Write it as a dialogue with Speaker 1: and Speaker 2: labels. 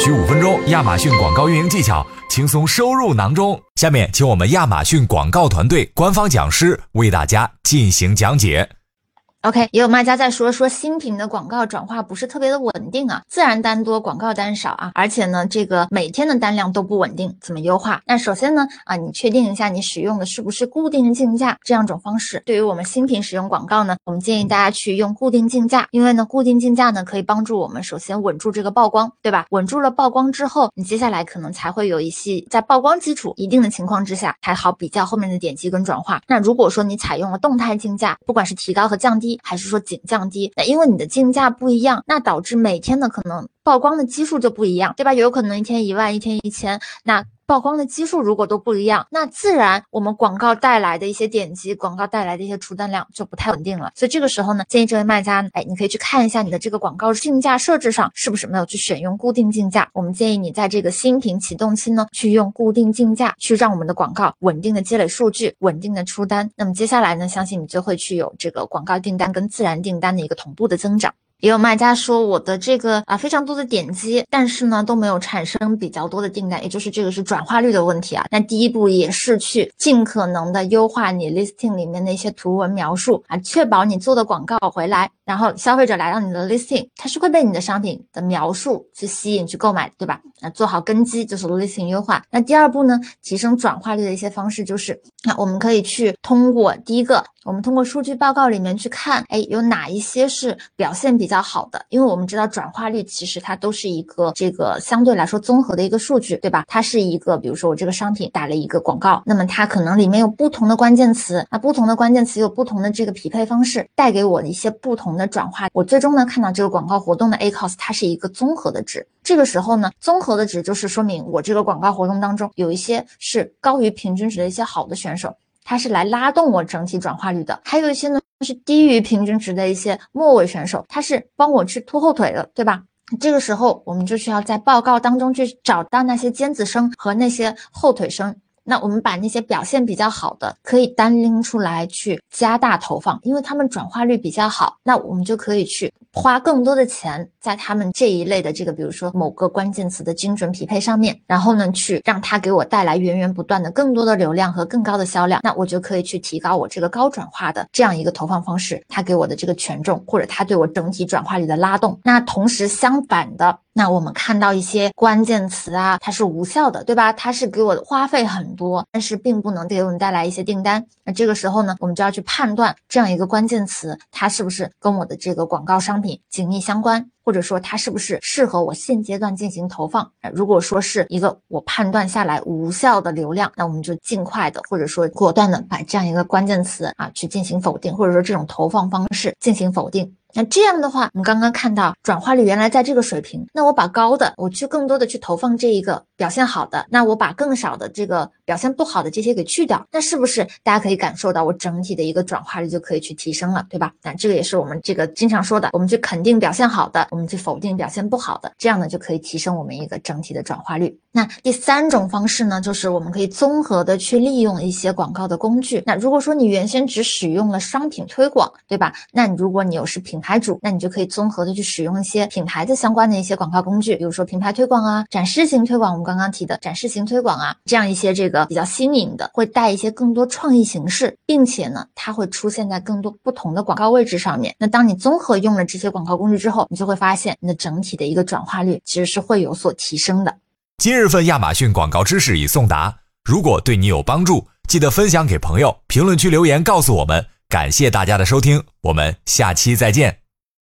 Speaker 1: 需五分钟，亚马逊广告运营技巧轻松收入囊中。下面，请我们亚马逊广告团队官方讲师为大家进行讲解。
Speaker 2: OK，也有卖家在说说新品的广告转化不是特别的稳定啊，自然单多，广告单少啊，而且呢，这个每天的单量都不稳定，怎么优化？那首先呢，啊，你确定一下你使用的是不是固定竞价这样种方式。对于我们新品使用广告呢，我们建议大家去用固定竞价，因为呢，固定竞价呢可以帮助我们首先稳住这个曝光，对吧？稳住了曝光之后，你接下来可能才会有一些在曝光基础一定的情况之下，才好比较后面的点击跟转化。那如果说你采用了动态竞价，不管是提高和降低，还是说仅降低，那因为你的竞价不一样，那导致每天的可能曝光的基数就不一样，对吧？有可能一天一万，一天一千，那。曝光的基数如果都不一样，那自然我们广告带来的一些点击，广告带来的一些出单量就不太稳定了。所以这个时候呢，建议这位卖家，哎，你可以去看一下你的这个广告竞价设置上是不是没有去选用固定竞价。我们建议你在这个新品启动期呢，去用固定竞价，去让我们的广告稳定的积累数据，稳定的出单。那么接下来呢，相信你就会去有这个广告订单跟自然订单的一个同步的增长。也有卖家说我的这个啊非常多的点击，但是呢都没有产生比较多的订单，也就是这个是转化率的问题啊。那第一步也是去尽可能的优化你 listing 里面的一些图文描述啊，确保你做的广告回来，然后消费者来到你的 listing，他是会被你的商品的描述去吸引去购买，对吧？那做好根基就是 listing 优化。那第二步呢，提升转化率的一些方式就是，那我们可以去通过第一个。我们通过数据报告里面去看，哎，有哪一些是表现比较好的？因为我们知道转化率其实它都是一个这个相对来说综合的一个数据，对吧？它是一个，比如说我这个商品打了一个广告，那么它可能里面有不同的关键词，那不同的关键词有不同的这个匹配方式，带给我的一些不同的的转化。我最终呢看到这个广告活动的 ACOS 它是一个综合的值。这个时候呢，综合的值就是说明我这个广告活动当中有一些是高于平均值的一些好的选手。它是来拉动我整体转化率的，还有一些呢是低于平均值的一些末尾选手，它是帮我去拖后腿的，对吧？这个时候我们就需要在报告当中去找到那些尖子生和那些后腿生，那我们把那些表现比较好的可以单拎出来去加大投放，因为他们转化率比较好，那我们就可以去。花更多的钱在他们这一类的这个，比如说某个关键词的精准匹配上面，然后呢，去让它给我带来源源不断的更多的流量和更高的销量，那我就可以去提高我这个高转化的这样一个投放方式，它给我的这个权重或者它对我整体转化率的拉动。那同时相反的，那我们看到一些关键词啊，它是无效的，对吧？它是给我花费很多，但是并不能给我们带来一些订单。那这个时候呢，我们就要去判断这样一个关键词，它是不是跟我的这个广告商。品紧密相关，或者说它是不是适合我现阶段进行投放？如果说是一个我判断下来无效的流量，那我们就尽快的或者说果断的把这样一个关键词啊去进行否定，或者说这种投放方式进行否定。那这样的话，我们刚刚看到转化率原来在这个水平，那我把高的，我去更多的去投放这一个表现好的，那我把更少的这个表现不好的这些给去掉，那是不是大家可以感受到我整体的一个转化率就可以去提升了，对吧？那这个也是我们这个经常说的，我们去肯定表现好的，我们去否定表现不好的，这样呢就可以提升我们一个整体的转化率。那第三种方式呢，就是我们可以综合的去利用一些广告的工具。那如果说你原先只使用了商品推广，对吧？那你如果你有是品牌主，那你就可以综合的去使用一些品牌的相关的一些广告工具，比如说品牌推广啊、展示型推广，我们刚刚提的展示型推广啊，这样一些这个比较新颖的，会带一些更多创意形式，并且呢，它会出现在更多不同的广告位置上面。那当你综合用了这些广告工具之后，你就会发现你的整体的一个转化率其实是会有所提升的。
Speaker 1: 今日份亚马逊广告知识已送达，如果对你有帮助，记得分享给朋友，评论区留言告诉我们。感谢大家的收听，我们下期再见。